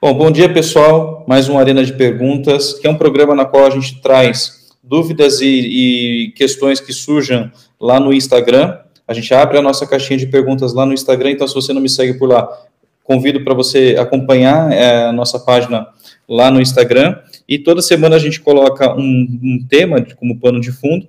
Bom, bom dia, pessoal. Mais uma Arena de Perguntas, que é um programa na qual a gente traz dúvidas e, e questões que surjam lá no Instagram. A gente abre a nossa caixinha de perguntas lá no Instagram, então se você não me segue por lá, convido para você acompanhar é, a nossa página lá no Instagram. E toda semana a gente coloca um, um tema como pano de fundo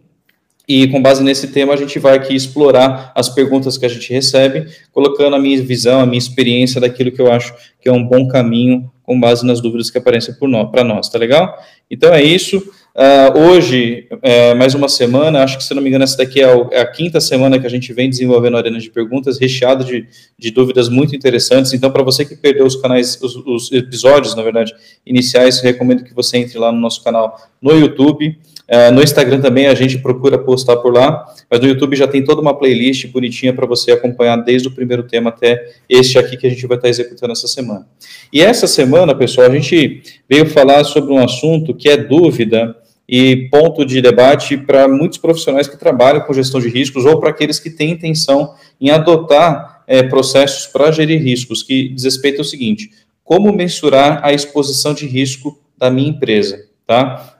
e com base nesse tema, a gente vai aqui explorar as perguntas que a gente recebe, colocando a minha visão, a minha experiência daquilo que eu acho que é um bom caminho, com base nas dúvidas que aparecem para nós, tá legal? Então é isso. Uh, hoje, é, mais uma semana, acho que se não me engano, essa daqui é a, é a, quinta semana que a gente vem desenvolvendo a Arena de Perguntas, recheado de, de dúvidas muito interessantes. Então, para você que perdeu os canais, os, os episódios, na verdade, iniciais, recomendo que você entre lá no nosso canal no YouTube. É, no Instagram também a gente procura postar por lá, mas no YouTube já tem toda uma playlist bonitinha para você acompanhar desde o primeiro tema até este aqui que a gente vai estar tá executando essa semana. E essa semana, pessoal, a gente veio falar sobre um assunto que é dúvida e ponto de debate para muitos profissionais que trabalham com gestão de riscos ou para aqueles que têm intenção em adotar é, processos para gerir riscos, que diz respeito ao seguinte: como mensurar a exposição de risco da minha empresa, tá?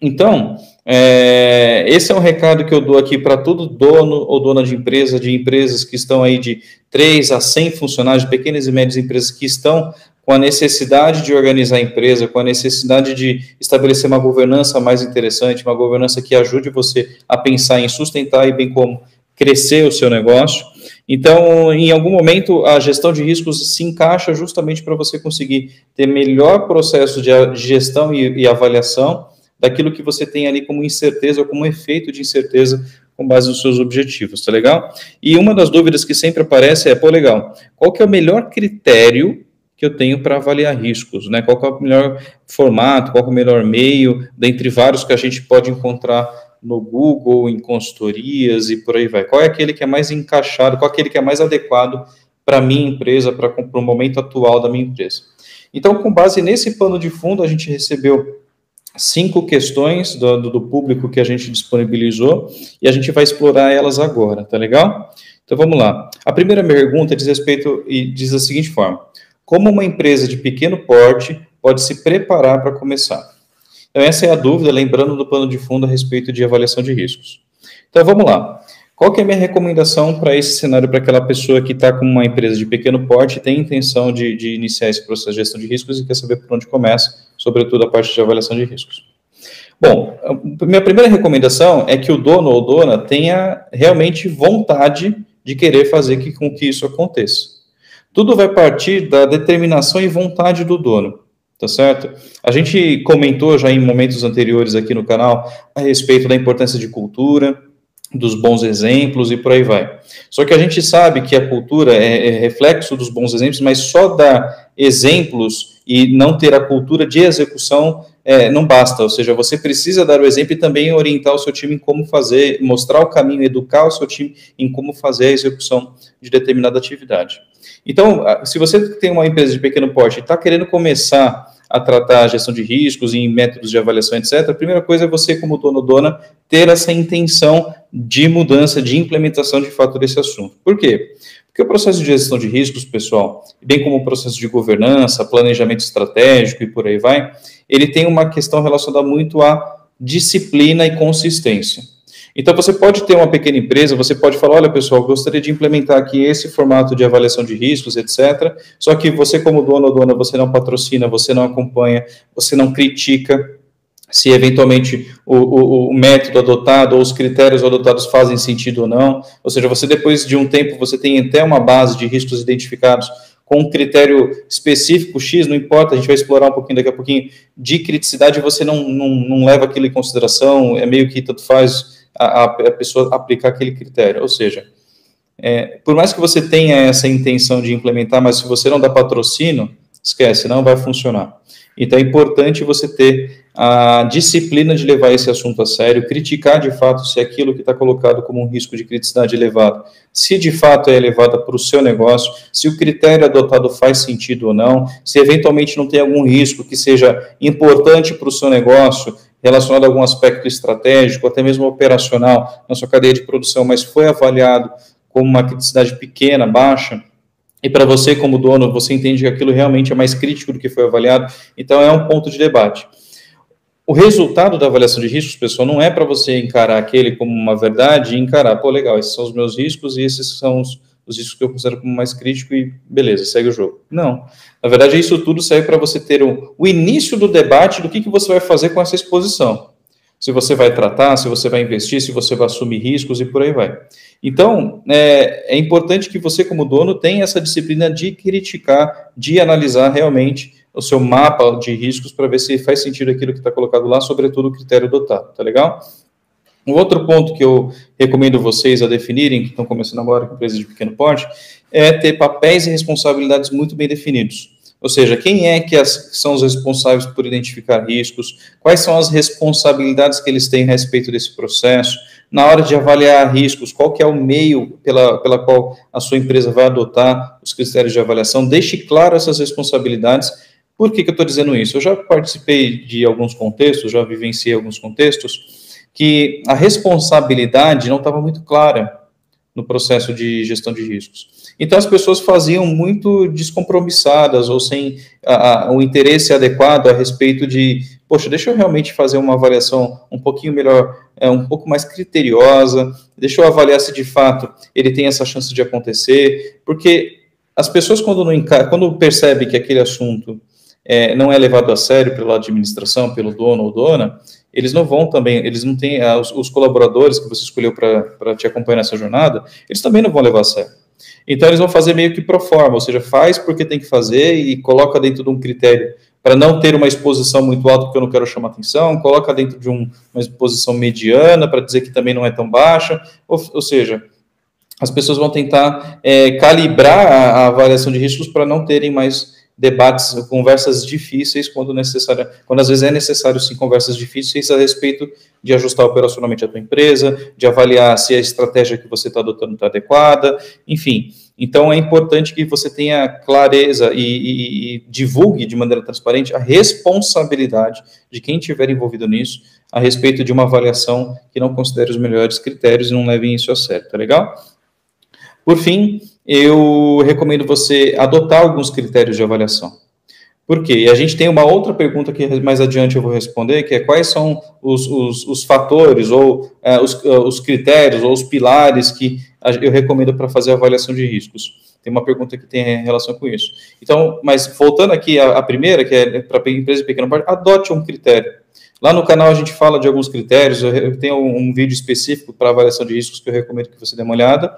Então, é, esse é um recado que eu dou aqui para todo dono ou dona de empresa, de empresas que estão aí de 3 a 100 funcionários, pequenas e médias empresas que estão com a necessidade de organizar a empresa, com a necessidade de estabelecer uma governança mais interessante, uma governança que ajude você a pensar em sustentar e bem como crescer o seu negócio. Então, em algum momento, a gestão de riscos se encaixa justamente para você conseguir ter melhor processo de gestão e, e avaliação daquilo que você tem ali como incerteza ou como efeito de incerteza com base nos seus objetivos, tá legal? E uma das dúvidas que sempre aparece é, pô, legal, qual que é o melhor critério que eu tenho para avaliar riscos, né? Qual é o melhor formato, qual é o melhor meio, dentre vários que a gente pode encontrar no Google, em consultorias e por aí vai. Qual é aquele que é mais encaixado, qual é aquele que é mais adequado para minha empresa, para o momento atual da minha empresa? Então, com base nesse pano de fundo, a gente recebeu cinco questões do, do, público que a gente disponibilizou e a gente vai explorar elas agora, tá legal? Então vamos lá. A primeira pergunta diz respeito e diz da seguinte forma: Como uma empresa de pequeno porte pode se preparar para começar? Então essa é a dúvida, lembrando do plano de fundo a respeito de avaliação de riscos. Então vamos lá. Qual que é a minha recomendação para esse cenário, para aquela pessoa que está com uma empresa de pequeno porte, tem intenção de, de, iniciar esse processo de gestão de riscos e quer saber por onde começa, sobretudo a parte de avaliação de riscos? Bom, minha primeira recomendação é que o dono ou dona tenha realmente vontade de querer fazer que, com que isso aconteça. Tudo vai partir da determinação e vontade do dono, tá certo? A gente comentou já em momentos anteriores aqui no canal a respeito da importância de cultura, dos bons exemplos e por aí vai. Só que a gente sabe que a cultura é, é, reflexo dos bons exemplos, mas só dar exemplos e não ter a cultura de execução é, não basta. Ou seja, você precisa dar o exemplo e também orientar o seu time em como fazer, mostrar o caminho, educar o seu time em como fazer a execução de determinada atividade. Então, se você tem uma empresa de pequeno porte e está querendo começar a tratar a gestão de riscos em métodos de avaliação, etc., a primeira coisa é você, como dono ou dona, ter essa intenção de mudança, de implementação de fato desse assunto. Por quê? Porque o processo de gestão de riscos, pessoal, bem como o processo de governança, planejamento estratégico e por aí vai, ele tem uma questão relacionada muito à disciplina e consistência. Então, você pode ter uma pequena empresa, você pode falar, olha, pessoal, gostaria de implementar aqui esse formato de avaliação de riscos, etc. Só que você, como dono ou dona, você não patrocina, você não acompanha, você não critica se eventualmente o, o, o, método adotado ou os critérios adotados fazem sentido ou não. Ou seja, você depois de um tempo, você tem até uma base de riscos identificados com um critério específico X, não importa, a gente vai explorar um pouquinho daqui a pouquinho, de criticidade, você não, não, não leva aquilo em consideração, é meio que tanto faz a, a pessoa aplicar aquele critério. Ou seja, é, por mais que você tenha essa intenção de implementar, mas se você não dá patrocínio, esquece, não vai funcionar. Então é importante você ter a disciplina de levar esse assunto a sério, criticar de fato se aquilo que está colocado como um risco de criticidade elevado, se de fato é elevada para o seu negócio, se o critério adotado faz sentido ou não, se eventualmente não tem algum risco que seja importante para o seu negócio, relacionado a algum aspecto estratégico, até mesmo operacional na sua cadeia de produção, mas foi avaliado como uma criticidade pequena, baixa, e para você, como dono, você entende que aquilo realmente é mais crítico do que foi avaliado, então é um ponto de debate. O resultado da avaliação de riscos, pessoal, não é para você encarar aquele como uma verdade e encarar, pô, legal, esses são os meus riscos e esses são os, os riscos que eu considero como mais crítico e beleza, segue o jogo. Não. Na verdade, isso tudo serve para você ter o, o início do debate do que, que você vai fazer com essa exposição se você vai tratar, se você vai investir, se você vai assumir riscos e por aí vai. Então, é, é importante que você, como dono, tenha essa disciplina de criticar, de analisar realmente o seu mapa de riscos para ver se faz sentido aquilo que está colocado lá, sobretudo o critério adotado, tá legal? Um outro ponto que eu recomendo vocês a definirem, que estão começando agora com empresas de pequeno porte, é ter papéis e responsabilidades muito bem definidos. Ou seja, quem é que as, são os responsáveis por identificar riscos? Quais são as responsabilidades que eles têm a respeito desse processo? Na hora de avaliar riscos, qual que é o meio pela, pela qual a sua empresa vai adotar os critérios de avaliação? Deixe claro essas responsabilidades. Por que, que eu estou dizendo isso? Eu já participei de alguns contextos, já vivenciei alguns contextos, que a responsabilidade não estava muito clara no processo de gestão de riscos. Então as pessoas faziam muito descompromissadas ou sem o interesse adequado a respeito de, poxa, deixa eu realmente fazer uma avaliação um pouquinho melhor, é, um pouco mais criteriosa, deixa eu avaliar se de fato ele tem essa chance de acontecer, porque as pessoas quando não quando percebem que aquele assunto é, não é levado a sério pela administração, pelo dono ou dona, eles não vão também, eles não têm, ah, os, os colaboradores que você escolheu para te acompanhar nessa jornada, eles também não vão levar a sério. Então, eles vão fazer meio que pro forma, ou seja, faz porque tem que fazer e coloca dentro de um critério para não ter uma exposição muito alta, porque eu não quero chamar atenção, coloca dentro de um, uma exposição mediana, para dizer que também não é tão baixa, ou, ou seja, as pessoas vão tentar é, calibrar a, a avaliação de riscos para não terem mais debates, conversas difíceis quando necessário, quando às vezes é necessário sim conversas difíceis a respeito de ajustar operacionalmente a tua empresa, de avaliar se a estratégia que você está adotando está adequada, enfim. Então é importante que você tenha clareza e, e, e divulgue de maneira transparente a responsabilidade de quem estiver envolvido nisso a respeito de uma avaliação que não considere os melhores critérios e não leve isso a sério, tá legal? Por fim, eu recomendo você adotar alguns critérios de avaliação. Por quê? E a gente tem uma outra pergunta que mais adiante eu vou responder, que é quais são os, os, os fatores ou é, os, os critérios ou os pilares que eu recomendo para fazer a avaliação de riscos. Tem uma pergunta que tem relação com isso. Então, mas voltando aqui à, à primeira, que é para empresa de pequeno porte, adote um critério. Lá no canal a gente fala de alguns critérios, eu tenho um vídeo específico para avaliação de riscos que eu recomendo que você dê uma olhada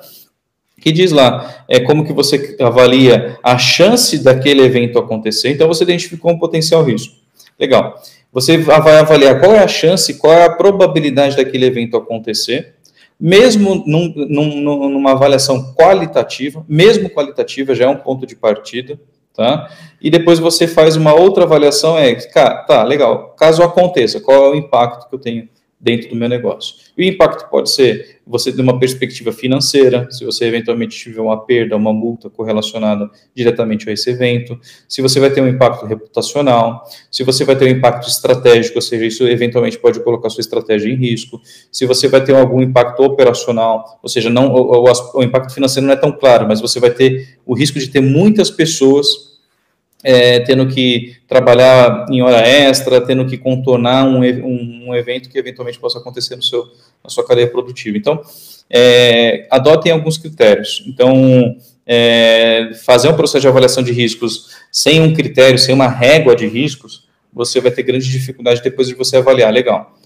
que diz lá é como que você avalia a chance daquele evento acontecer. Então você identificou um potencial risco. Legal. Você vai avaliar qual é a chance, qual é a probabilidade daquele evento acontecer, mesmo num, num, numa avaliação qualitativa, mesmo qualitativa já é um ponto de partida, tá? E depois você faz uma outra avaliação, é, cara, tá, legal, caso aconteça, qual é o impacto que eu tenho dentro do meu negócio. E o impacto pode ser você de uma perspectiva financeira, se você eventualmente tiver uma perda, uma multa correlacionada diretamente a esse evento, se você vai ter um impacto reputacional, se você vai ter um impacto estratégico, ou seja, isso eventualmente pode colocar sua estratégia em risco, se você vai ter algum impacto operacional, ou seja, não o, o, o impacto financeiro não é tão claro, mas você vai ter o risco de ter muitas pessoas é, tendo que trabalhar em hora extra, tendo que contornar um, um, um, evento que eventualmente possa acontecer no seu, na sua cadeia produtiva. Então, é, adotem alguns critérios. Então, é, fazer um processo de avaliação de riscos sem um critério, sem uma régua de riscos, você vai ter grande dificuldade depois de você avaliar. Legal.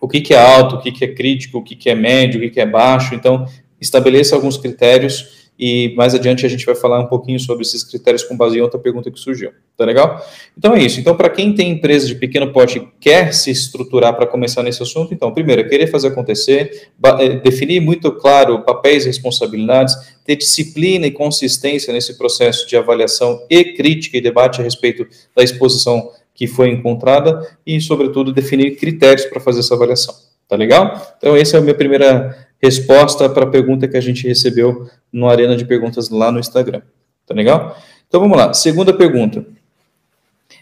O que, que é alto, o que, que é crítico, o que, que é médio, o que, que é baixo. Então, estabeleça alguns critérios e mais adiante a gente vai falar um pouquinho sobre esses critérios com base em outra pergunta que surgiu. Tá legal? Então é isso. Então, para quem tem empresa de pequeno porte e quer se estruturar para começar nesse assunto, então, primeiro, é querer fazer acontecer, é, definir muito claro papéis e responsabilidades, ter disciplina e consistência nesse processo de avaliação e crítica e debate a respeito da exposição que foi encontrada e, sobretudo, definir critérios para fazer essa avaliação. Tá legal? Então, essa é a minha primeira resposta para a pergunta que a gente recebeu no Arena de Perguntas lá no Instagram. Tá legal? Então vamos lá. Segunda pergunta.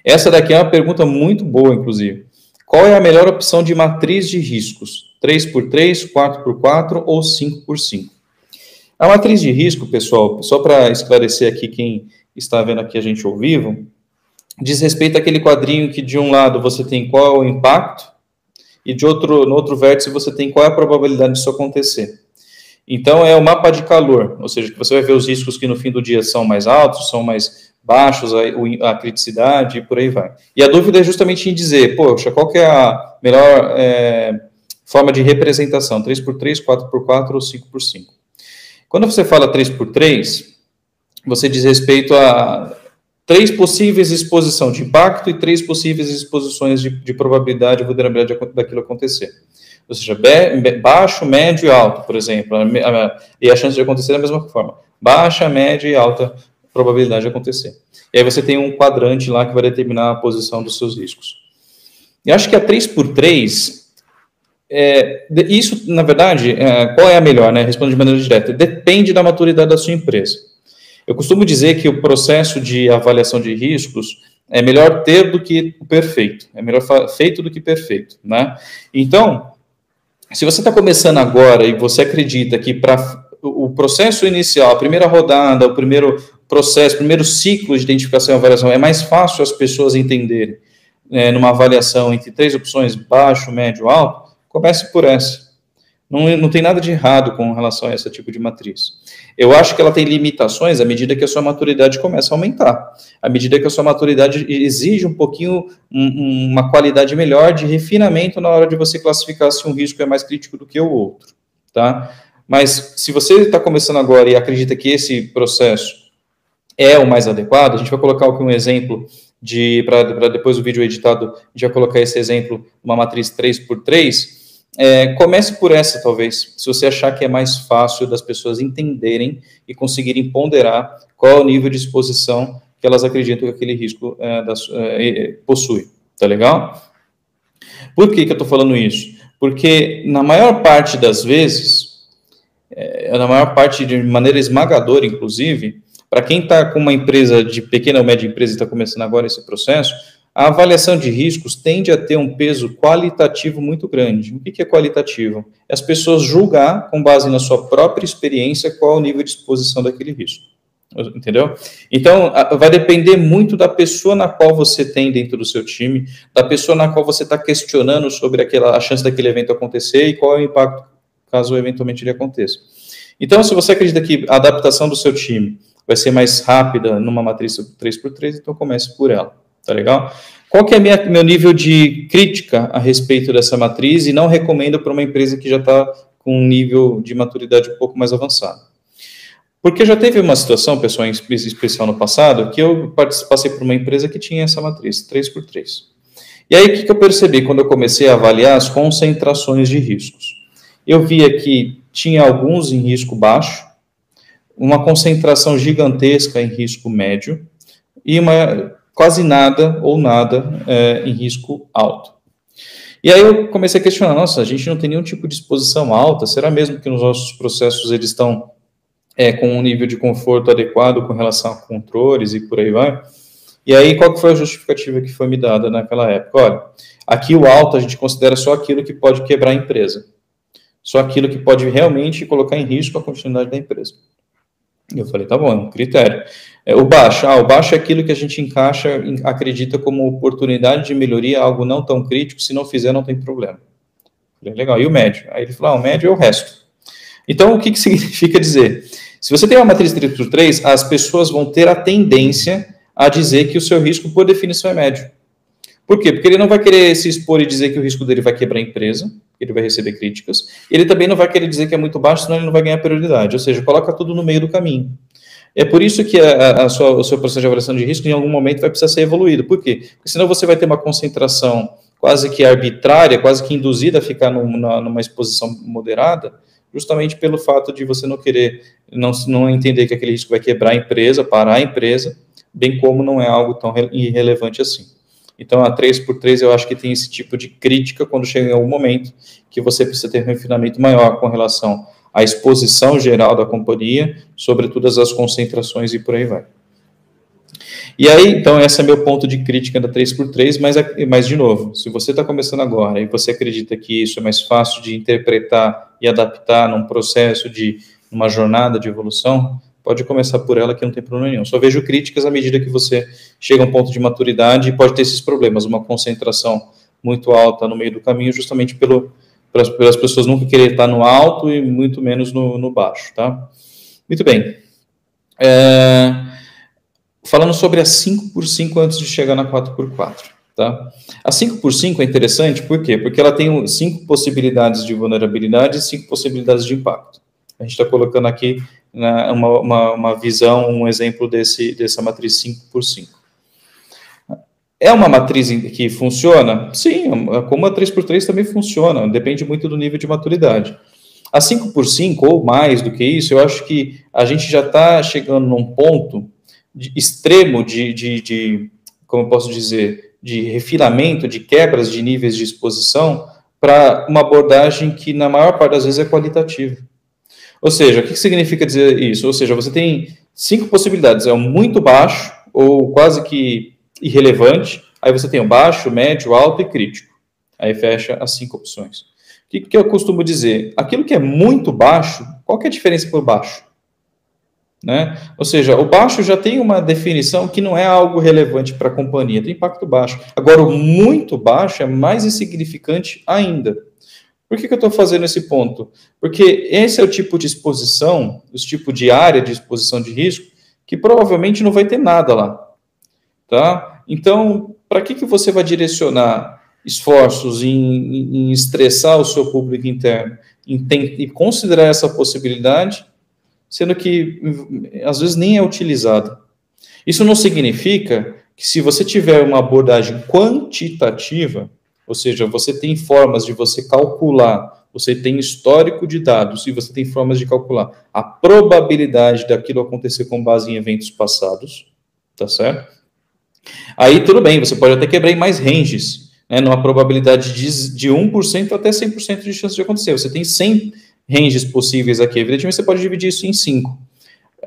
Essa daqui é uma pergunta muito boa, inclusive. Qual é a melhor opção de matriz de riscos? 3x3, 4x4 ou 5x5? A matriz de risco, pessoal, só para esclarecer aqui quem está vendo aqui a gente ao vivo, diz respeito àquele quadrinho que de um lado você tem qual é o impacto e de outro, no outro vértice você tem qual é a probabilidade disso acontecer. Então é o mapa de calor, ou seja, que você vai ver os riscos que no fim do dia são mais altos, são mais baixos, a, a criticidade e por aí vai. E a dúvida é justamente em dizer, poxa, qual que é a melhor é, forma de representação, 3x3, 4x4 ou 5x5? Quando você fala 3x3, você diz respeito a três possíveis exposições de impacto e três possíveis exposições de, de probabilidade e vulnerabilidade daquilo acontecer. Ou seja, baixo, médio e alto, por exemplo. E a chance de acontecer da mesma forma. Baixa, média e alta probabilidade de acontecer. E aí você tem um quadrante lá que vai determinar a posição dos seus riscos. E acho que a 3x3, é, isso, na verdade, é, qual é a melhor, né? Respondo de maneira direta. Depende da maturidade da sua empresa. Eu costumo dizer que o processo de avaliação de riscos é melhor ter do que o perfeito, é melhor feito do que perfeito, né? Então, se você está começando agora e você acredita que para o processo inicial, a primeira rodada, o primeiro processo, o primeiro ciclo de identificação e avaliação é mais fácil as pessoas entenderem é, numa avaliação entre três opções, baixo, médio, alto, comece por essa. Não, não tem nada de errado com relação a esse tipo de matriz. Eu acho que ela tem limitações à medida que a sua maturidade começa a aumentar. À medida que a sua maturidade exige um pouquinho, um, uma qualidade melhor de refinamento na hora de você classificar se um risco é mais crítico do que o outro. Tá? Mas se você está começando agora e acredita que esse processo é o mais adequado, a gente vai colocar aqui um exemplo de para depois do vídeo editado, a gente vai colocar esse exemplo, uma matriz 3x3, é, comece por essa, talvez, se você achar que é mais fácil das pessoas entenderem e conseguirem ponderar qual é o nível de exposição que elas acreditam que aquele risco é, é, possui. Tá legal? Por que, que eu estou falando isso? Porque na maior parte das vezes, é, na maior parte de maneira esmagadora, inclusive, para quem está com uma empresa de pequena ou média empresa e está começando agora esse processo, a avaliação de riscos tende a ter um peso qualitativo muito grande. O que é qualitativo? É as pessoas julgar, com base na sua própria experiência, qual é o nível de exposição daquele risco. Entendeu? Então, vai depender muito da pessoa na qual você tem dentro do seu time, da pessoa na qual você está questionando sobre aquela, a chance daquele evento acontecer e qual é o impacto caso eventualmente ele aconteça. Então, se você acredita que a adaptação do seu time vai ser mais rápida numa matriz 3x3, então comece por ela. Tá legal? Qual que é minha, meu nível de crítica a respeito dessa matriz e não recomendo para uma empresa que já está com um nível de maturidade um pouco mais avançado? Porque já teve uma situação, pessoal, em especial no passado, que eu passei por uma empresa que tinha essa matriz, 3x3. E aí, o que, que eu percebi quando eu comecei a avaliar as concentrações de riscos? Eu via que tinha alguns em risco baixo, uma concentração gigantesca em risco médio e uma quase nada ou nada é, em risco alto. E aí eu comecei a questionar, nossa, a gente não tem nenhum tipo de exposição alta, será mesmo que nos nossos processos eles estão é, com um nível de conforto adequado com relação a controles e por aí vai? E aí, qual que foi a justificativa que foi me dada naquela época? Olha, aqui o alto a gente considera só aquilo que pode quebrar a empresa. Só aquilo que pode realmente colocar em risco a continuidade da empresa. Eu falei, tá bom, é um critério. É, o baixo, ah, o baixo é aquilo que a gente encaixa, acredita como oportunidade de melhoria, algo não tão crítico, se não fizer não tem problema. Legal, e o médio? Aí ele falou, ah, o médio é o resto. Então, o que, que significa dizer? Se você tem uma matriz 3 por 3, as pessoas vão ter a tendência a dizer que o seu risco, por definição, é médio. Por quê? Porque ele não vai querer se expor e dizer que o risco dele vai quebrar a empresa, ele vai receber críticas. Ele também não vai querer dizer que é muito baixo, senão ele não vai ganhar prioridade. Ou seja, coloca tudo no meio do caminho. É por isso que a, a sua, o seu processo de avaliação de risco, em algum momento, vai precisar ser evoluído. Por quê? Porque senão você vai ter uma concentração quase que arbitrária, quase que induzida a ficar numa, numa exposição moderada, justamente pelo fato de você não querer, não, não entender que aquele risco vai quebrar a empresa, parar a empresa, bem como não é algo tão irrelevante assim. Então, a 3x3 eu acho que tem esse tipo de crítica quando chega em algum momento que você precisa ter um refinamento maior com relação à exposição geral da companhia, sobre todas as concentrações e por aí vai. E aí, então, esse é meu ponto de crítica da 3x3, mas, mas de novo, se você está começando agora e você acredita que isso é mais fácil de interpretar e adaptar num processo de numa jornada de evolução, pode começar por ela que não tem problema nenhum. Só vejo críticas à medida que você chega a um ponto de maturidade e pode ter esses problemas, uma concentração muito alta no meio do caminho, justamente pelo, pelas, pelas pessoas nunca querer estar no alto e muito menos no, no baixo, tá? Muito bem. É, falando sobre a 5x5 antes de chegar na 4x4, tá? A 5x5 é interessante, por quê? Porque ela tem cinco possibilidades de vulnerabilidade e cinco possibilidades de impacto. A gente está colocando aqui né, uma, uma, uma, visão, um exemplo desse, dessa matriz 5 por 5. É uma matriz que funciona? Sim, como a 3 por 3 também funciona, depende muito do nível de maturidade. A 5 por 5 ou mais do que isso, eu acho que a gente já está chegando num ponto de, extremo de, de, de, como eu posso dizer, de refinamento, de quebras de níveis de exposição para uma abordagem que, na maior parte das vezes, é qualitativa. Ou seja, o que significa dizer isso? Ou seja, você tem cinco possibilidades, é um muito baixo ou quase que irrelevante, aí você tem o baixo, médio, alto e crítico. Aí fecha as cinco opções. O que, que eu costumo dizer? Aquilo que é muito baixo, qual que é a diferença por baixo? Né? Ou seja, o baixo já tem uma definição que não é algo relevante para a companhia, tem impacto baixo. Agora, o muito baixo é mais insignificante ainda. Por que, que eu estou fazendo esse ponto? Porque esse é o tipo de exposição, o tipo de área de exposição de risco, que provavelmente não vai ter nada lá. Tá? Então, para que, que você vai direcionar esforços em, em, estressar o seu público interno, em, em considerar essa possibilidade, sendo que às vezes nem é utilizada? Isso não significa que se você tiver uma abordagem quantitativa, ou seja, você tem formas de você calcular, você tem histórico de dados e você tem formas de calcular a probabilidade daquilo acontecer com base em eventos passados, tá certo? Aí tudo bem, você pode até quebrar em mais ranges, né, numa probabilidade de, de 1% até 100% de chance de acontecer. Você tem 100 ranges possíveis aqui, evidentemente você pode dividir isso em 5.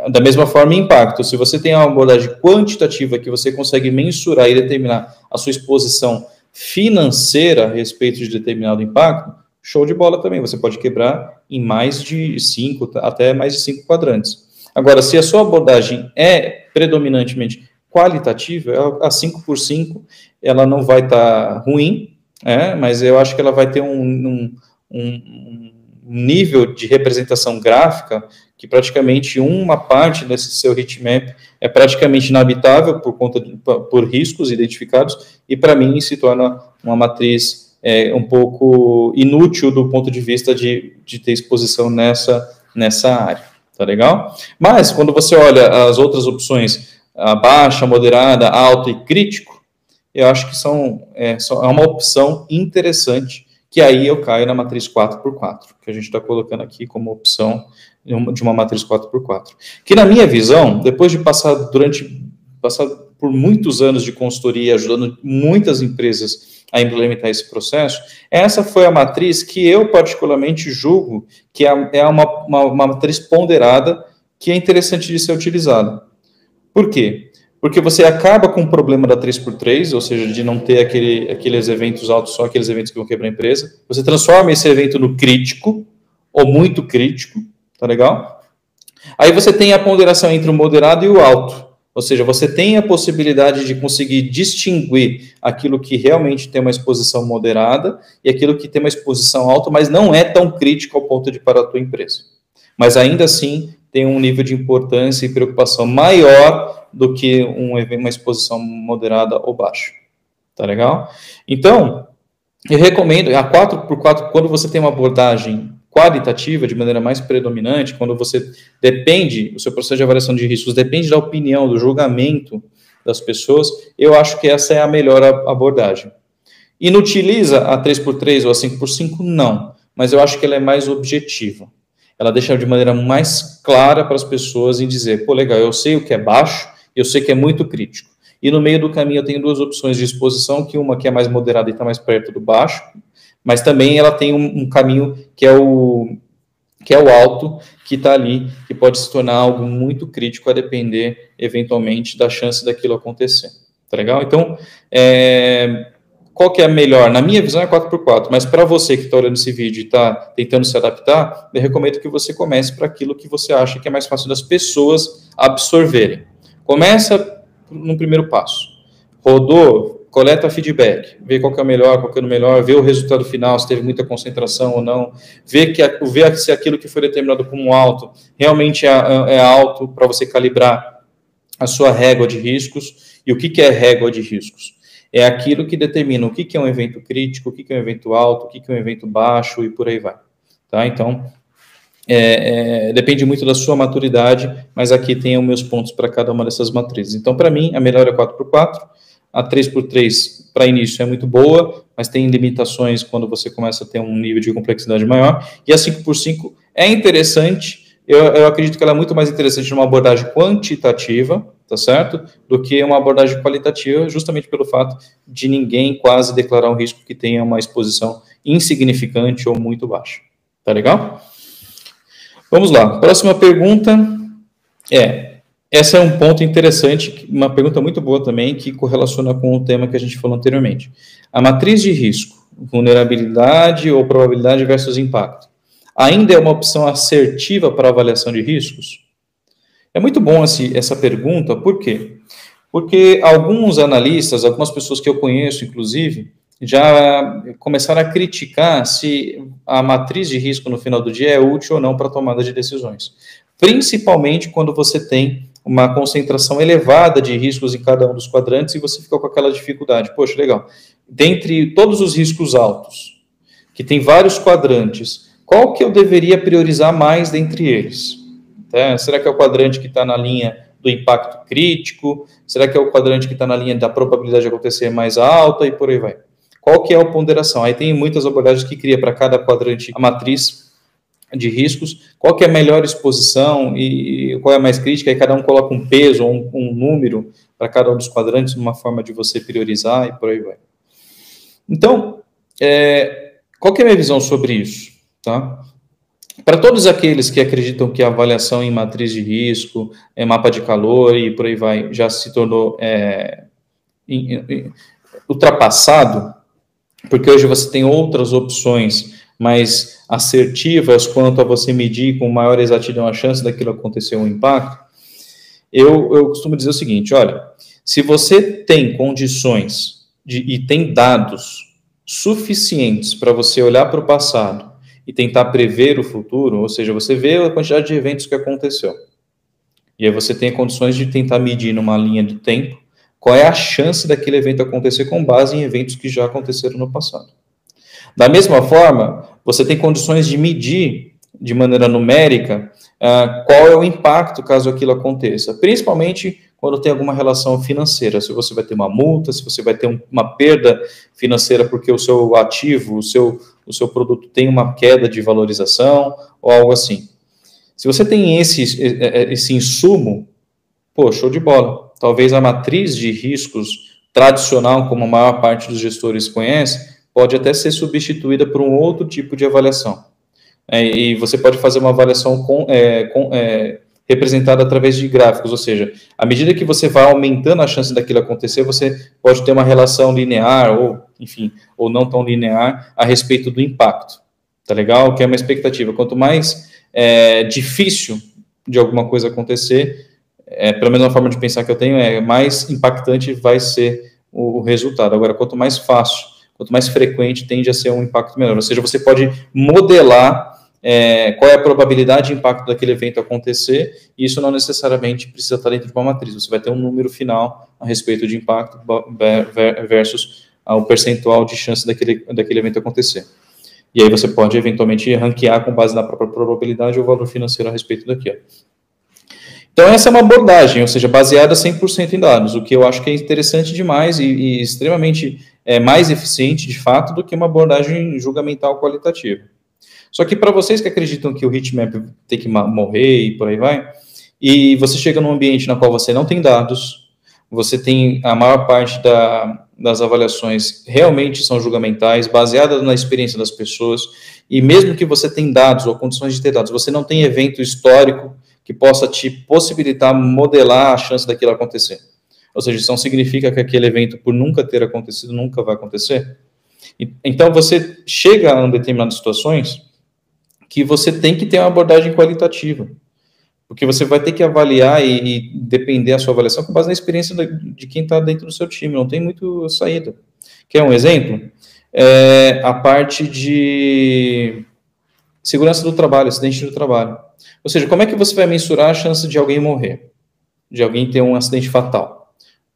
Da mesma forma, impacto. Se você tem uma abordagem quantitativa que você consegue mensurar e determinar a sua exposição financeira a respeito de determinado impacto, show de bola também. Você pode quebrar em mais de cinco, até mais de cinco quadrantes. Agora, se a sua abordagem é predominantemente qualitativa, a 5 por 5 ela não vai estar tá ruim, é, mas eu acho que ela vai ter um, um, um nível de representação gráfica que praticamente uma parte desse seu heatmap é praticamente inabitável por conta de, por riscos identificados e para mim se torna uma matriz é, um pouco inútil do ponto de vista de, de ter exposição nessa nessa área, tá legal? Mas quando você olha as outras opções, baixa, moderada, alto e crítico, eu acho que são é, é uma opção interessante que aí eu caio na matriz 4x4, que a gente está colocando aqui como opção de uma matriz 4x4. Que na minha visão, depois de passar durante passar por muitos anos de consultoria, ajudando muitas empresas a implementar esse processo, essa foi a matriz que eu particularmente julgo que é, é uma, uma, uma matriz ponderada que é interessante de ser utilizada. Por quê? Porque você acaba com o problema da 3x3, ou seja, de não ter aquele, aqueles eventos altos, só aqueles eventos que vão quebrar a empresa. Você transforma esse evento no crítico, ou muito crítico, tá legal? Aí você tem a ponderação entre o moderado e o alto. Ou seja, você tem a possibilidade de conseguir distinguir aquilo que realmente tem uma exposição moderada e aquilo que tem uma exposição alta, mas não é tão crítico ao ponto de parar a tua empresa. Mas ainda assim tem um nível de importância e preocupação maior do que um, uma exposição moderada ou baixa. Tá legal? Então, eu recomendo, a 4x4, quando você tem uma abordagem qualitativa de maneira mais predominante, quando você depende, o seu processo de avaliação de riscos depende da opinião, do julgamento das pessoas, eu acho que essa é a melhor abordagem. Inutiliza a 3x3 ou a 5x5? Não, mas eu acho que ela é mais objetiva. Ela deixa de maneira mais clara para as pessoas em dizer, pô, legal, eu sei o que é baixo, eu sei que é muito crítico. E no meio do caminho eu tenho duas opções de exposição, que uma que é mais moderada e está mais perto do baixo, mas também ela tem um, um caminho que é o que é o alto, que está ali, que pode se tornar algo muito crítico a depender, eventualmente, da chance daquilo acontecer. Tá legal? Então, é, qual que é a melhor? Na minha visão é 4x4, mas para você que está olhando esse vídeo e está tentando se adaptar, eu recomendo que você comece para aquilo que você acha que é mais fácil das pessoas absorverem. Começa no primeiro passo. Rodou, coleta feedback, vê qual que é o melhor, qual que é o melhor, vê o resultado final, se teve muita concentração ou não, vê, que, vê se aquilo que foi determinado como alto realmente é, é alto para você calibrar a sua régua de riscos. E o que, que é régua de riscos? É aquilo que determina o que, que é um evento crítico, o que, que é um evento alto, o que, que é um evento baixo e por aí vai. Tá? Então, é, é, depende muito da sua maturidade, mas aqui tem os meus pontos para cada uma dessas matrizes. Então, para mim, a melhor é 4x4, a 3x3 para início é muito boa, mas tem limitações quando você começa a ter um nível de complexidade maior, e a 5x5 é interessante, eu, eu acredito que ela é muito mais interessante numa abordagem quantitativa, tá certo? Do que uma abordagem qualitativa, justamente pelo fato de ninguém quase declarar um risco que tenha uma exposição insignificante ou muito baixa. Tá legal? Vamos lá. Próxima pergunta é: essa é um ponto interessante, uma pergunta muito boa também, que correlaciona com o tema que a gente falou anteriormente. A matriz de risco, vulnerabilidade ou probabilidade versus impacto, ainda é uma opção assertiva para avaliação de riscos? É muito bom esse, essa pergunta, por quê? Porque alguns analistas, algumas pessoas que eu conheço, inclusive, já começaram a criticar se a matriz de risco no final do dia é útil ou não para a tomada de decisões. Principalmente quando você tem uma concentração elevada de riscos em cada um dos quadrantes e você fica com aquela dificuldade. Poxa, legal. Dentre todos os riscos altos, que tem vários quadrantes, qual que eu deveria priorizar mais dentre eles? Tá? Será que é o quadrante que está na linha do impacto crítico? Será que é o quadrante que está na linha da probabilidade de acontecer mais alta e por aí vai? Qual que é a ponderação? Aí tem muitas abordagens que cria para cada quadrante a matriz de riscos, qual que é a melhor exposição e qual é a mais crítica, aí cada um coloca um peso ou um, um número para cada um dos quadrantes, uma forma de você priorizar e por aí vai. Então, é, qual que é a minha visão sobre isso? Tá? Para todos aqueles que acreditam que a avaliação em matriz de risco, é mapa de calor e por aí vai, já se tornou é, ultrapassado, porque hoje você tem outras opções mais assertivas quanto a você medir com maior exatidão a chance daquilo acontecer um impacto, eu, eu costumo dizer o seguinte: olha, se você tem condições de, e tem dados suficientes para você olhar para o passado e tentar prever o futuro, ou seja, você vê a quantidade de eventos que aconteceu. E aí você tem condições de tentar medir numa linha de tempo qual é a chance daquele evento acontecer com base em eventos que já aconteceram no passado. Da mesma forma, você tem condições de medir de maneira numérica uh, qual é o impacto caso aquilo aconteça, principalmente quando tem alguma relação financeira, se você vai ter uma multa, se você vai ter um, uma perda financeira porque o seu ativo, o seu, o seu produto tem uma queda de valorização ou algo assim. Se você tem esse, esse insumo, pô, show de bola. Talvez a matriz de riscos tradicional, como a maior parte dos gestores conhece, pode até ser substituída por um outro tipo de avaliação. É, e você pode fazer uma avaliação com, é, com é, representada através de gráficos, ou seja, à medida que você vai aumentando a chance daquilo acontecer, você pode ter uma relação linear ou, enfim, ou não tão linear a respeito do impacto. Tá legal? Que é uma expectativa. Quanto mais é, difícil de alguma coisa acontecer, é, pelo menos a forma de pensar que eu tenho, é mais impactante vai ser o, o resultado. Agora, quanto mais fácil, quanto mais frequente, tende a ser um impacto menor. Ou seja, você pode modelar é, qual é a probabilidade de impacto daquele evento acontecer, e isso não necessariamente precisa estar dentro de uma matriz, você vai ter um número final a respeito de impacto versus o percentual de chance daquele, daquele evento acontecer. E aí você pode eventualmente ranquear com base na própria probabilidade ou valor financeiro a respeito daquilo. Então, essa é uma abordagem, ou seja, baseada 100% em dados, o que eu acho que é interessante demais e, e extremamente é, mais eficiente, de fato, do que uma abordagem julgamental qualitativa. Só que para vocês que acreditam que o heatmap tem que morrer e por aí vai, e você chega num ambiente na qual você não tem dados, você tem a maior parte da, das avaliações realmente são julgamentais, baseadas na experiência das pessoas, e mesmo que você tenha dados ou condições de ter dados, você não tem evento histórico que possa te possibilitar modelar a chance daquilo acontecer. Ou seja, isso não significa que aquele evento, por nunca ter acontecido, nunca vai acontecer. Então, você chega a determinadas situações que você tem que ter uma abordagem qualitativa. Porque você vai ter que avaliar e, e depender a sua avaliação com base na experiência de quem está dentro do seu time. Não tem muito saída. Quer um exemplo? É a parte de segurança do trabalho, acidente do trabalho. Ou seja, como é que você vai mensurar a chance de alguém morrer? De alguém ter um acidente fatal?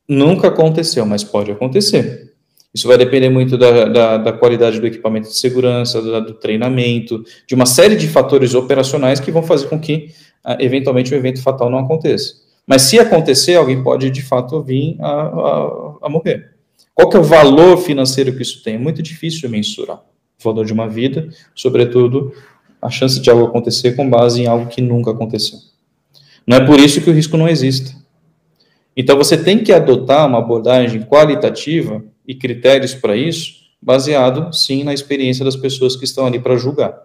Nunca aconteceu, mas pode acontecer. Isso vai depender muito da, da, da qualidade do equipamento de segurança, do, do, treinamento, de uma série de fatores operacionais que vão fazer com que, uh, eventualmente, o evento fatal não aconteça. Mas se acontecer, alguém pode, de fato, vir a, a, a morrer. Qual que é o valor financeiro que isso tem? É muito difícil mensurar. O valor de uma vida, sobretudo, a chance de algo acontecer com base em algo que nunca aconteceu. Não é por isso que o risco não existe. Então, você tem que adotar uma abordagem qualitativa e critérios para isso, baseado, sim, na experiência das pessoas que estão ali para julgar.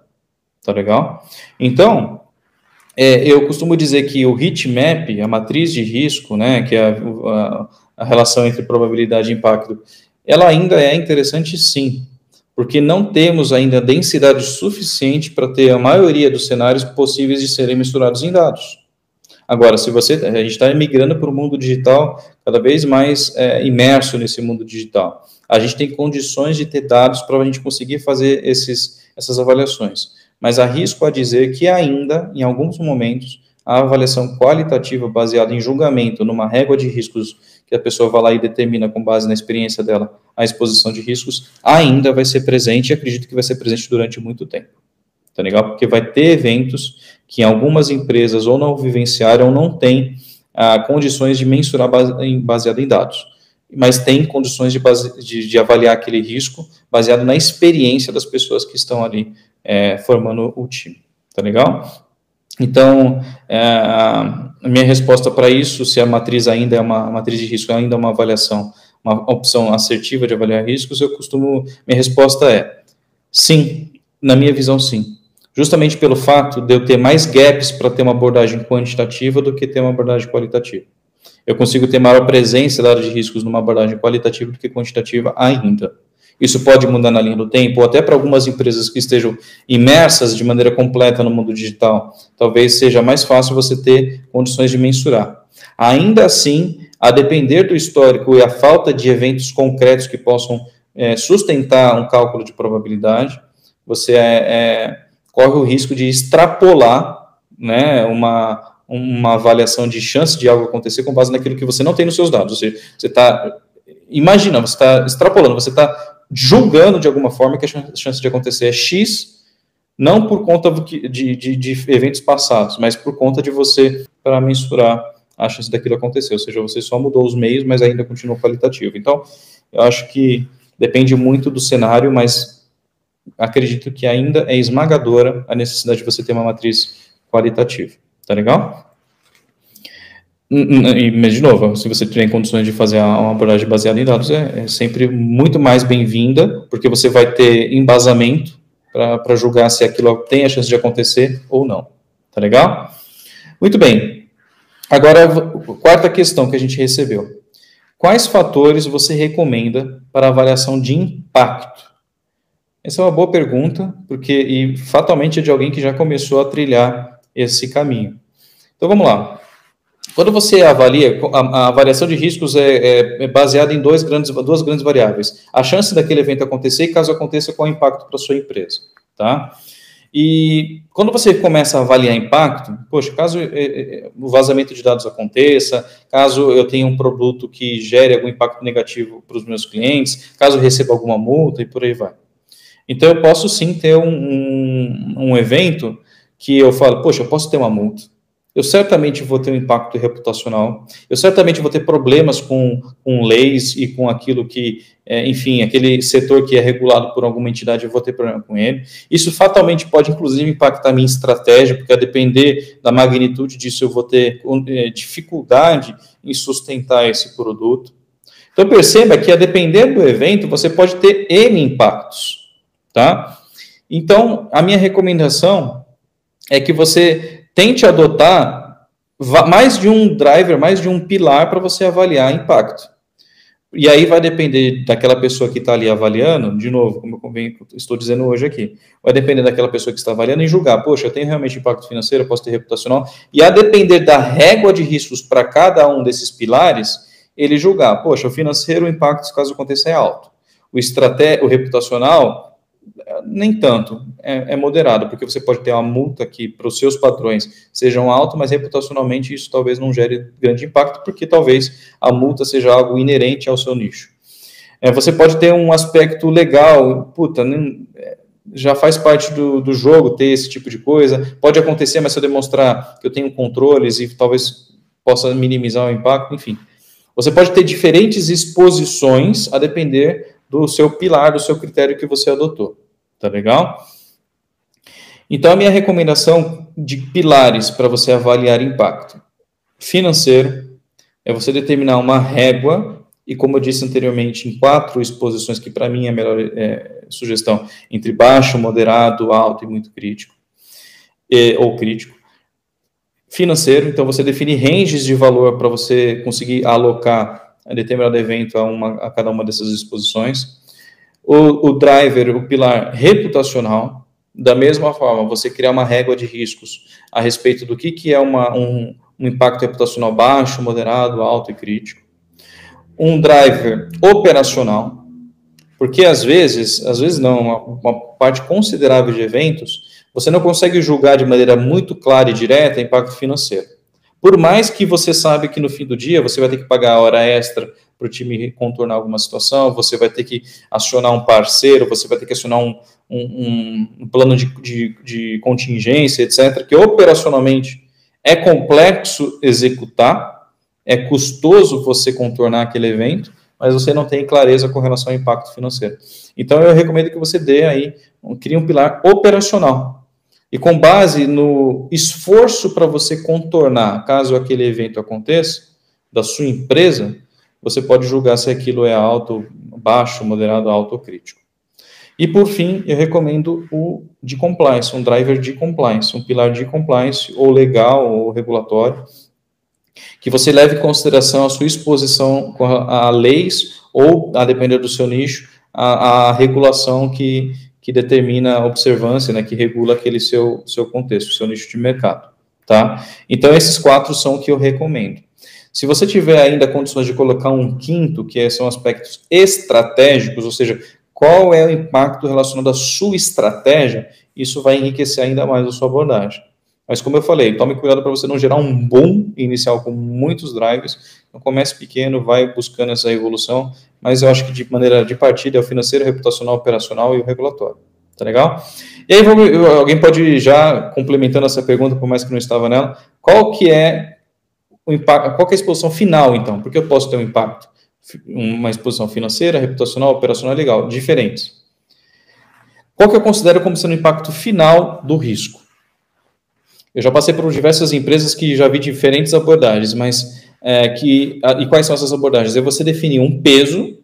Tá legal? Então, é, eu costumo dizer que o heat map, a matriz de risco, né, que é a, a, a relação entre probabilidade e impacto, ela ainda é interessante, sim, porque não temos ainda densidade suficiente para ter a maioria dos cenários possíveis de serem misturados em dados. Agora, se você, a gente está migrando para o mundo digital cada vez mais é, imerso nesse mundo digital. A gente tem condições de ter dados para a gente conseguir fazer esses, essas avaliações. Mas arrisco a dizer que ainda, em alguns momentos, a avaliação qualitativa baseada em julgamento, numa régua de riscos que a pessoa vai lá e determina com base na experiência dela a exposição de riscos, ainda vai ser presente e acredito que vai ser presente durante muito tempo. Tá legal? Porque vai ter eventos que algumas empresas ou não vivenciaram não têm ah, condições de mensurar base, baseado em dados, mas tem condições de, base, de, de, avaliar aquele risco baseado na experiência das pessoas que estão ali é, formando o time. Tá legal? Então, é, a minha resposta para isso, se a matriz ainda é uma matriz de risco, ainda é uma avaliação, uma opção assertiva de avaliar riscos, eu costumo, minha resposta é sim, na minha visão, sim justamente pelo fato de eu ter mais gaps para ter uma abordagem quantitativa do que ter uma abordagem qualitativa. Eu consigo ter maior presença da área de riscos numa abordagem qualitativa do que quantitativa ainda. Isso pode mudar na linha do tempo, ou até para algumas empresas que estejam imersas de maneira completa no mundo digital, talvez seja mais fácil você ter condições de mensurar. Ainda assim, a depender do histórico e a falta de eventos concretos que possam é, sustentar um cálculo de probabilidade, você é, é corre o risco de extrapolar né, uma, uma avaliação de chance de algo acontecer com base naquilo que você não tem nos seus dados. Ou seja, você está, imagina, você está extrapolando, você está julgando de alguma forma que a chance de acontecer é X, não por conta de, de, de eventos passados, mas por conta de você, para mensurar a chance daquilo acontecer. Ou seja, você só mudou os meios, mas ainda continua qualitativo. Então, eu acho que depende muito do cenário, mas acredito que ainda é esmagadora a necessidade de você ter uma matriz qualitativa. Tá legal? Mas, de novo, se você tiver condições de fazer uma abordagem baseada em dados, é, é sempre muito mais bem-vinda, porque você vai ter embasamento para julgar se aquilo tem a chance de acontecer ou não. Tá legal? Muito bem. Agora, quarta questão que a gente recebeu. Quais fatores você recomenda para avaliação de impacto essa é uma boa pergunta, porque e fatalmente é de alguém que já começou a trilhar esse caminho. Então vamos lá. Quando você avalia, a, a avaliação de riscos é, é, é, baseada em dois grandes, duas grandes variáveis: a chance daquele evento acontecer e, caso aconteça, qual é o impacto para a sua empresa. Tá? E quando você começa a avaliar impacto, poxa, caso é, é, o vazamento de dados aconteça, caso eu tenha um produto que gere algum impacto negativo para os meus clientes, caso receba alguma multa e por aí vai. Então, eu posso sim ter um, um, um evento que eu falo, poxa, eu posso ter uma multa. Eu certamente vou ter um impacto reputacional. Eu certamente vou ter problemas com, com leis e com aquilo que, é, enfim, aquele setor que é regulado por alguma entidade, eu vou ter problema com ele. Isso fatalmente pode, inclusive, impactar a minha estratégia, porque a depender da magnitude disso, eu vou ter é, dificuldade em sustentar esse produto. Então, perceba que, a depender do evento, você pode ter N impactos tá? Então, a minha recomendação é que você tente adotar mais de um driver, mais de um pilar para você avaliar impacto. E aí vai depender daquela pessoa que está ali avaliando, de novo, como eu estou dizendo hoje aqui, vai depender daquela pessoa que está avaliando e julgar, poxa, eu tenho realmente impacto financeiro, eu posso ter reputacional, e a depender da régua de riscos para cada um desses pilares, ele julgar, poxa, o financeiro, o impacto, caso aconteça, é alto. O, estraté o reputacional, nem tanto, é, é, moderado, porque você pode ter uma multa que para os seus padrões sejam altos, mas reputacionalmente isso talvez não gere grande impacto, porque talvez a multa seja algo inerente ao seu nicho. É, você pode ter um aspecto legal, puta, nem, é, já faz parte do, do jogo ter esse tipo de coisa, pode acontecer, mas se eu demonstrar que eu tenho controles e talvez possa minimizar o impacto, enfim. Você pode ter diferentes exposições a depender do seu pilar, do seu critério que você adotou. Tá legal? Então, a minha recomendação de pilares para você avaliar impacto financeiro é você determinar uma régua, e como eu disse anteriormente, em quatro exposições, que para mim é a melhor é, sugestão, entre baixo, moderado, alto e muito crítico, e, ou crítico. Financeiro, então você define ranges de valor para você conseguir alocar a determinado evento a, uma, a cada uma dessas exposições o, o driver, o pilar reputacional, da mesma forma, você criar uma régua de riscos a respeito do que, que é uma, um, um impacto reputacional baixo, moderado, alto e crítico. Um driver operacional, porque às vezes, às vezes não, uma, uma, parte considerável de eventos, você não consegue julgar de maneira muito clara e direta impacto financeiro. Por mais que você sabe que no fim do dia você vai ter que pagar a hora extra para o time contornar alguma situação, você vai ter que acionar um parceiro, você vai ter que acionar um, um, um plano de, de, de contingência, etc., que operacionalmente é complexo executar, é custoso você contornar aquele evento, mas você não tem clareza com relação ao impacto financeiro. Então, eu recomendo que você dê aí, crie um pilar operacional. E com base no esforço para você contornar, caso aquele evento aconteça, da sua empresa, você pode julgar se aquilo é alto, baixo, moderado, alto ou crítico. E por fim, eu recomendo o de compliance, um driver de compliance, um pilar de compliance, ou legal, ou regulatório, que você leve em consideração a sua exposição a leis, ou, a depender do seu nicho, a, a regulação que, que determina a observância, né, que regula aquele seu, seu contexto, seu nicho de mercado. Tá? Então, esses quatro são o que eu recomendo. Se você tiver ainda condições de colocar um quinto, que são aspectos estratégicos, ou seja, qual é o impacto relacionado à sua estratégia, isso vai enriquecer ainda mais a sua abordagem. Mas como eu falei, tome cuidado para você não gerar um boom inicial com muitos drivers. Então comece pequeno, vai buscando essa evolução, mas eu acho que de maneira de partida é o financeiro, reputacional, operacional e o regulatório. Tá legal? E aí alguém pode já complementando essa pergunta, por mais que não estava nela, qual que é o impacto, qual é a exposição final, então? Porque eu posso ter um impacto, uma exposição financeira, reputacional, operacional e legal, diferentes. Qual que eu considero como sendo o impacto final do risco? Eu já passei por diversas empresas que já vi diferentes abordagens, mas é, que e quais são essas abordagens? É você definir um peso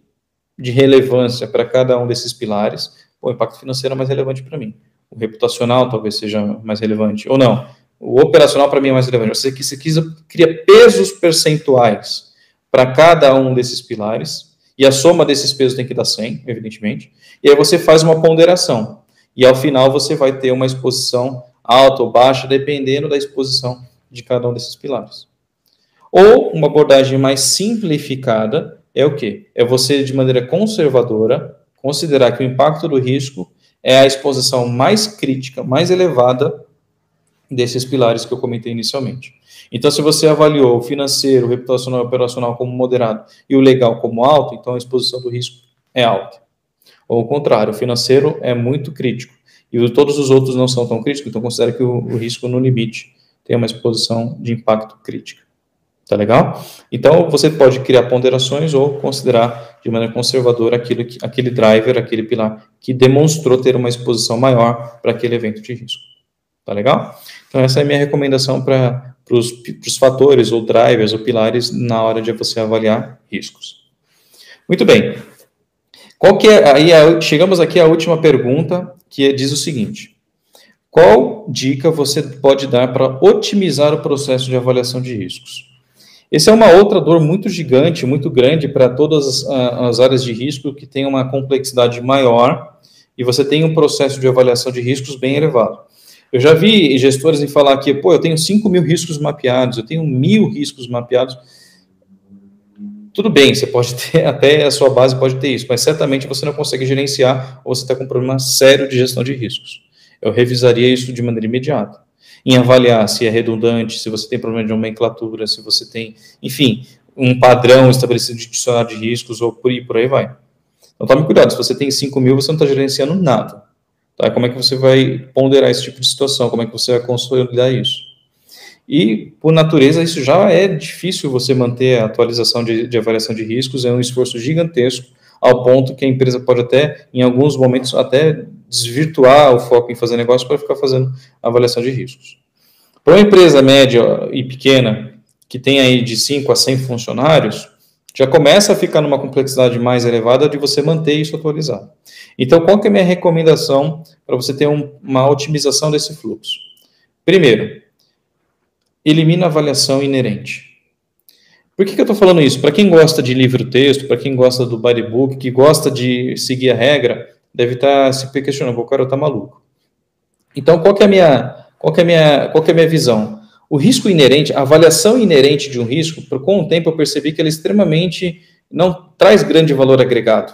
de relevância para cada um desses pilares. O impacto financeiro é mais relevante para mim. O reputacional talvez seja mais relevante ou não o operacional para mim é mais relevante. Você, você cria pesos percentuais para cada um desses pilares, e a soma desses pesos tem que dar 100, evidentemente, e aí você faz uma ponderação. E ao final você vai ter uma exposição alta ou baixa, dependendo da exposição de cada um desses pilares. Ou uma abordagem mais simplificada é o quê? É você, de maneira conservadora, considerar que o impacto do risco é a exposição mais crítica, mais elevada desses pilares que eu comentei inicialmente. Então, se você avaliou o financeiro, o reputacional e operacional como moderado e o legal como alto, então a exposição do risco é alta. Ou o contrário, o financeiro é muito crítico e todos os outros não são tão críticos, então considere que o, o risco no limite tem uma exposição de impacto crítica. Tá legal? Então, você pode criar ponderações ou considerar de maneira conservadora aquilo que, aquele driver, aquele pilar que demonstrou ter uma exposição maior para aquele evento de risco. Tá legal? Então, essa é a minha recomendação para os fatores ou drivers ou pilares na hora de você avaliar riscos. Muito bem. Qual que é, aí chegamos aqui à última pergunta, que diz o seguinte: Qual dica você pode dar para otimizar o processo de avaliação de riscos? Essa é uma outra dor muito gigante, muito grande para todas as, as, áreas de risco que tem uma complexidade maior e você tem um processo de avaliação de riscos bem elevado. Eu já vi gestores em falar que, pô, eu tenho 5 mil riscos mapeados, eu tenho mil riscos mapeados. Tudo bem, você pode ter, até a sua base pode ter isso, mas certamente você não consegue gerenciar ou você está com um problema sério de gestão de riscos eu revisaria isso de maneira imediata. Em avaliar se é redundante, se você tem problema de nomenclatura, se você tem, enfim, um padrão estabelecido de dicionário de riscos ou por aí, por aí vai. Então tome cuidado, se você tem 5 mil, você não está gerenciando nada. Tá? Como é que você vai ponderar esse tipo de situação? Como é que você vai consolidar isso? E, por natureza, isso já é difícil você manter a atualização de, de avaliação de riscos, é um esforço gigantesco, ao ponto que a empresa pode até, em alguns momentos, até desvirtuar o foco em fazer negócio para ficar fazendo avaliação de riscos. Para uma empresa média e pequena, que tem aí de 5 a 100 funcionários, já começa a ficar numa complexidade mais elevada de você manter isso atualizado. Então, qual que é a minha recomendação para você ter um, uma otimização desse fluxo? Primeiro, elimina a avaliação inerente. Por que, que eu estou falando isso? Para quem gosta de livro-texto, para quem gosta do bodybook, que gosta de seguir a regra, deve estar tá se questionando, o cara está maluco. Então, qual é a minha, qual é a minha, qual é a minha visão? O risco inerente, a avaliação inerente de um risco, com o tempo eu percebi que ele é extremamente não traz grande valor agregado.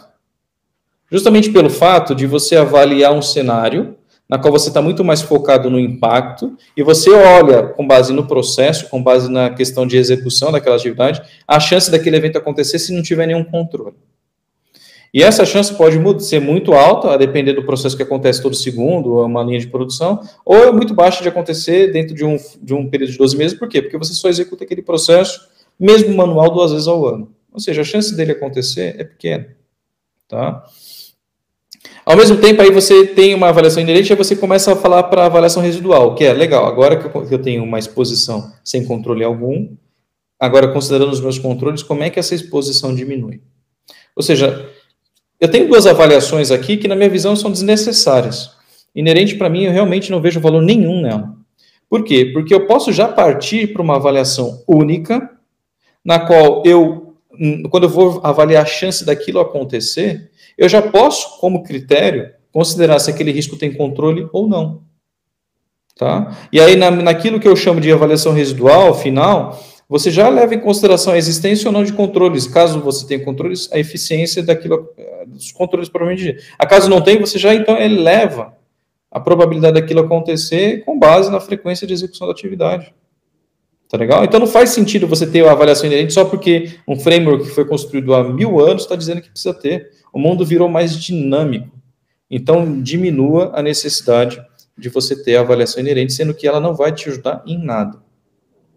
Justamente pelo fato de você avaliar um cenário na qual você está muito mais focado no impacto e você olha, com base no processo, com base na questão de execução daquela atividade, a chance daquele evento acontecer se não tiver nenhum controle. E essa chance pode ser muito alta, a depender do processo que acontece todo segundo, ou uma linha de produção, ou é muito baixa de acontecer dentro de um, de um período de 12 meses. Por quê? Porque você só executa aquele processo, mesmo manual, duas vezes ao ano. Ou seja, a chance dele acontecer é pequena. Tá? Ao mesmo tempo, aí você tem uma avaliação inerente, aí você começa a falar para avaliação residual, que é legal, agora que eu tenho uma exposição sem controle algum, agora considerando os meus controles, como é que essa exposição diminui? Ou seja, eu tenho duas avaliações aqui que, na minha visão, são desnecessárias. Inerente para mim, eu realmente não vejo valor nenhum nela. Por quê? Porque eu posso já partir para uma avaliação única, na qual eu, quando eu vou avaliar a chance daquilo acontecer, eu já posso, como critério, considerar se aquele risco tem controle ou não. Tá? E aí, na, naquilo que eu chamo de avaliação residual, final, você já leva em consideração a existência ou não de controles. Caso você tenha controles, a eficiência daquilo, dos controles provavelmente. A caso não tenha, você já então eleva a probabilidade daquilo acontecer com base na frequência de execução da atividade. Tá legal? Então não faz sentido você ter a avaliação inerente só porque um framework que foi construído há mil anos está dizendo que precisa ter. O mundo virou mais dinâmico. Então diminua a necessidade de você ter a avaliação inerente, sendo que ela não vai te ajudar em nada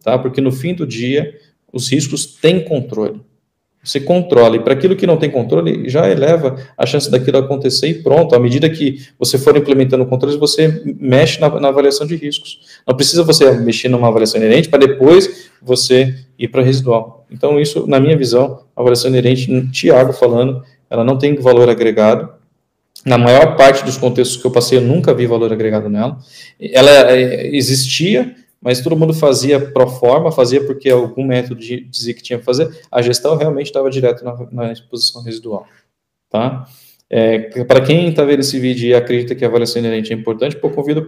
tá? Porque no fim do dia, os riscos têm controle. Você controla, e para aquilo que não tem controle, já eleva a chance daquilo acontecer e pronto. À medida que você for implementando controles, você mexe na, na avaliação de riscos. Não precisa você mexer numa avaliação inerente para depois você ir para residual. Então, isso, na minha visão, a avaliação inerente, Tiago falando, ela não tem valor agregado. Na maior parte dos contextos que eu passei, eu nunca vi valor agregado nela. Ela é, existia, mas todo mundo fazia pro forma, fazia porque algum método dizia que tinha que fazer, a gestão realmente estava direto na, na, exposição residual, tá? É, para quem está vendo esse vídeo e acredita que a avaliação inerente é importante, pô, convido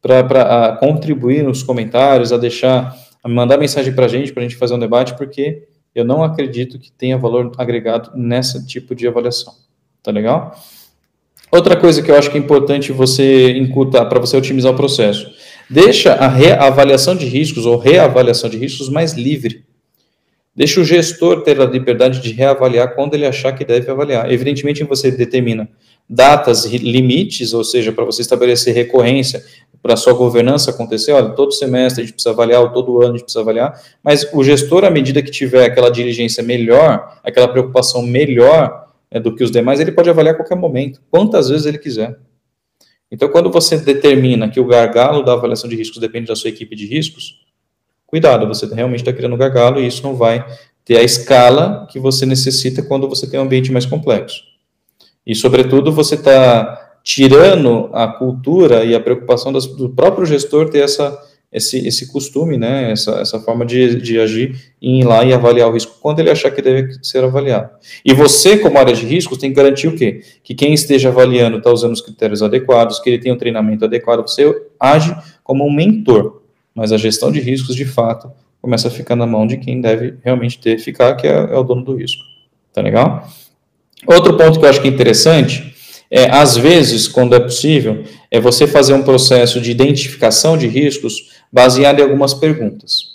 para contribuir nos comentários, a deixar, a mandar mensagem para a gente, para a gente fazer um debate, porque eu não acredito que tenha valor agregado nesse tipo de avaliação, tá legal? Outra coisa que eu acho que é importante você incutar para você otimizar o processo, Deixa a reavaliação de riscos ou reavaliação de riscos mais livre. Deixa o gestor ter a liberdade de reavaliar quando ele achar que deve avaliar. Evidentemente, você determina datas limites, ou seja, para você estabelecer recorrência, para a sua governança acontecer, olha, todo semestre a gente precisa avaliar, ou todo ano a gente precisa avaliar, mas o gestor, à medida que tiver aquela diligência melhor, aquela preocupação melhor é, do que os demais, ele pode avaliar a qualquer momento, quantas vezes ele quiser. Então, quando você determina que o gargalo da avaliação de riscos depende da sua equipe de riscos, cuidado, você realmente está criando um gargalo e isso não vai ter a escala que você necessita quando você tem um ambiente mais complexo. E, sobretudo, você está tirando a cultura e a preocupação das, do próprio gestor ter essa, esse, esse costume, né, essa, essa forma de, de agir em ir lá e avaliar o risco quando ele achar que deve ser avaliado. E você, como área de riscos, tem que garantir o quê? Que quem esteja avaliando está usando os critérios adequados, que ele tem um treinamento adequado, você age como um mentor, mas a gestão de riscos, de fato, começa a ficar na mão de quem deve realmente ter, ficar, que é, é o dono do risco. Tá legal? Outro ponto que eu acho que é interessante é, às vezes, quando é possível, é você fazer um processo de identificação de riscos baseado em algumas perguntas.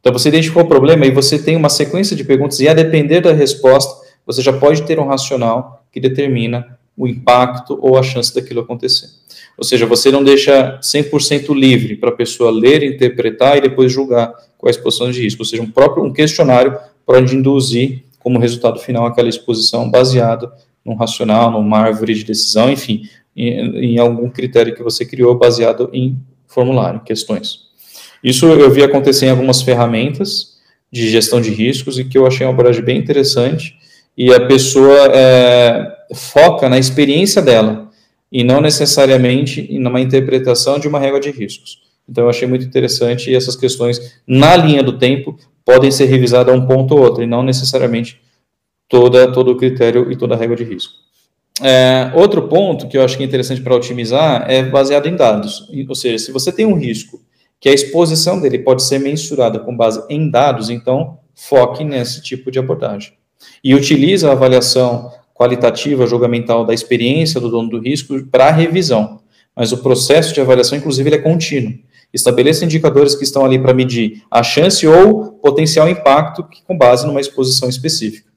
Então, você identificou o problema e você tem uma sequência de perguntas, e a depender da resposta, você já pode ter um racional que determina o impacto ou a chance daquilo acontecer. Ou seja, você não deixa 100% livre para a pessoa ler, interpretar e depois julgar quais posições de risco. Ou seja, um próprio um questionário pode induzir como resultado final aquela exposição baseado num racional, numa árvore de decisão, enfim, em, em algum critério que você criou baseado em formulário, questões. Isso eu vi acontecer em algumas ferramentas de gestão de riscos e que eu achei uma abordagem bem interessante e a pessoa é, foca na experiência dela e não necessariamente numa interpretação de uma regra de riscos. Então eu achei muito interessante e essas questões na linha do tempo podem ser revisadas a um ponto ou outro e não necessariamente toda, todo o critério e toda a regra de risco. É, outro ponto que eu acho que é interessante para otimizar é baseado em dados. Ou seja, se você tem um risco que a exposição dele pode ser mensurada com base em dados, então foque nesse tipo de abordagem. E utilize a avaliação qualitativa, julgamental da experiência do dono do risco para revisão. Mas o processo de avaliação, inclusive, é contínuo. Estabeleça indicadores que estão ali para medir a chance ou potencial impacto com base numa exposição específica.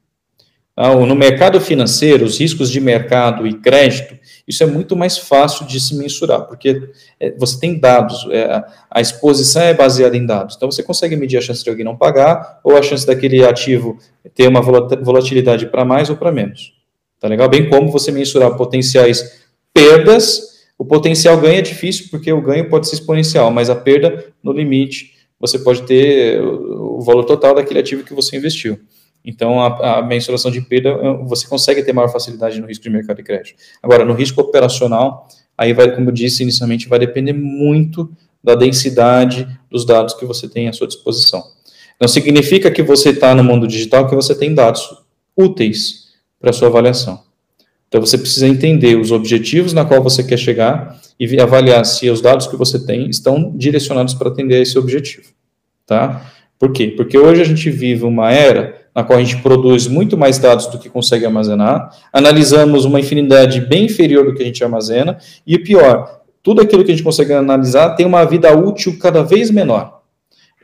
Ah, no mercado financeiro, os riscos de mercado e crédito, isso é muito mais fácil de se mensurar, porque é, você tem dados, é, a exposição é baseada em dados. Então, você consegue medir a chance de alguém não pagar, ou a chance daquele ativo ter uma volatilidade para mais ou para menos. Tá legal? Bem como você mensurar potenciais perdas, o potencial ganho é difícil, porque o ganho pode ser exponencial, mas a perda, no limite, você pode ter o valor total daquele ativo que você investiu. Então, a, a, mensuração de perda, você consegue ter maior facilidade no risco de mercado de crédito. Agora, no risco operacional, aí vai, como eu disse inicialmente, vai depender muito da densidade dos dados que você tem à sua disposição. Não significa que você está no mundo digital que você tem dados úteis para sua avaliação. Então, você precisa entender os objetivos na qual você quer chegar e avaliar se os dados que você tem estão direcionados para atender a esse objetivo. Tá? Por quê? Porque hoje a gente vive uma era na qual a gente produz muito mais dados do que consegue armazenar, analisamos uma infinidade bem inferior do que a gente armazena, e pior, tudo aquilo que a gente consegue analisar tem uma vida útil cada vez menor.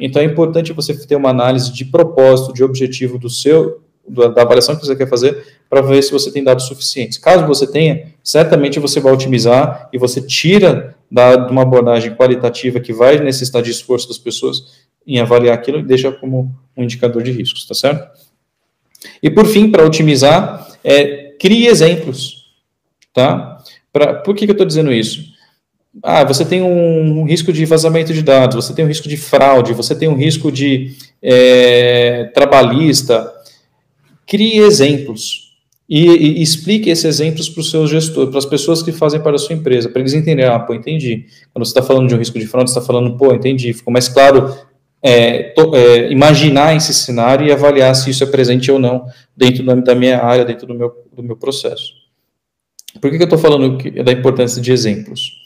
Então é importante você ter uma análise de propósito, de objetivo do seu, da avaliação que você quer fazer, para ver se você tem dados suficientes. Caso você tenha, certamente você vai otimizar e você tira da, de uma abordagem qualitativa que vai necessitar de esforço das pessoas em avaliar aquilo e deixa como um indicador de riscos, tá certo? E por fim, para otimizar, é, crie exemplos, tá? Pra, por que, que eu estou dizendo isso? Ah, você tem um, um, risco de vazamento de dados, você tem um risco de fraude, você tem um risco de é, trabalhista. Crie exemplos e, e, explique esses exemplos para os seus gestores, para as pessoas que fazem para a sua empresa, para eles entenderem, ah, pô, entendi. Quando você está falando de um risco de fraude, você está falando, pô, entendi, ficou mais claro é, to, é, imaginar esse cenário e avaliar se isso é presente ou não dentro da minha área, dentro do meu, do meu processo. Por que, que eu estou falando que, da importância de exemplos?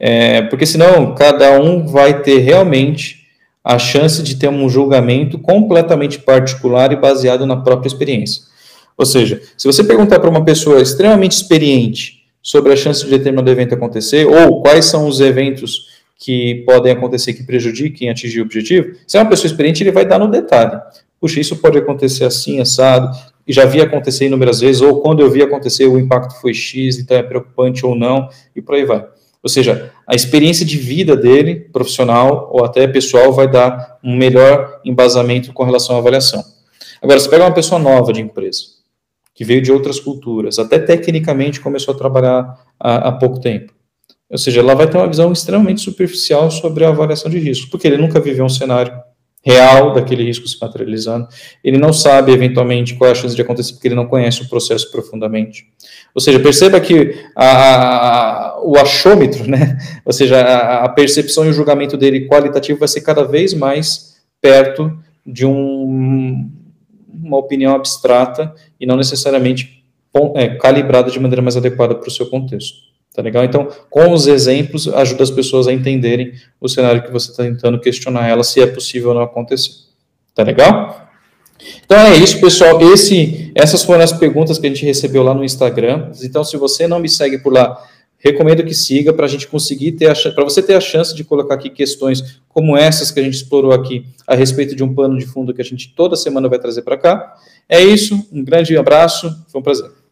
É, porque senão cada um vai ter realmente a chance de ter um julgamento completamente particular e baseado na própria experiência. Ou seja, se você perguntar para uma pessoa extremamente experiente sobre a chance de determinado evento acontecer, ou quais são os eventos que podem acontecer que prejudiquem atingir o objetivo, se é uma pessoa experiente, ele vai dar no detalhe. Puxa, isso pode acontecer assim, assado, e já vi acontecer inúmeras vezes, ou quando eu vi acontecer, o impacto foi X, então é preocupante ou não, e por aí vai. Ou seja, a experiência de vida dele, profissional ou até pessoal, vai dar um melhor embasamento com relação à avaliação. Agora, você pega uma pessoa nova de empresa, que veio de outras culturas, até tecnicamente começou a trabalhar há, há pouco tempo. Ou seja, ela vai ter uma visão extremamente superficial sobre a avaliação de risco, porque ele nunca viveu um cenário real daquele risco se materializando, ele não sabe eventualmente qual é a chance de acontecer porque ele não conhece o processo profundamente. Ou seja, perceba que a, a, o achômetro, né, ou seja, a, a, percepção e o julgamento dele qualitativo vai ser cada vez mais perto de um, uma opinião abstrata e não necessariamente é, calibrada de maneira mais adequada para o seu contexto. Tá legal? Então, com os exemplos, ajuda as pessoas a entenderem o cenário que você está tentando questionar ela, se é possível ou não acontecer. Tá legal? Então é isso, pessoal. Esse, essas foram as perguntas que a gente recebeu lá no Instagram. Então, se você não me segue por lá, recomendo que siga para a gente conseguir ter para você ter a chance de colocar aqui questões como essas que a gente explorou aqui a respeito de um pano de fundo que a gente toda semana vai trazer para cá. É isso. Um grande abraço. Foi um prazer.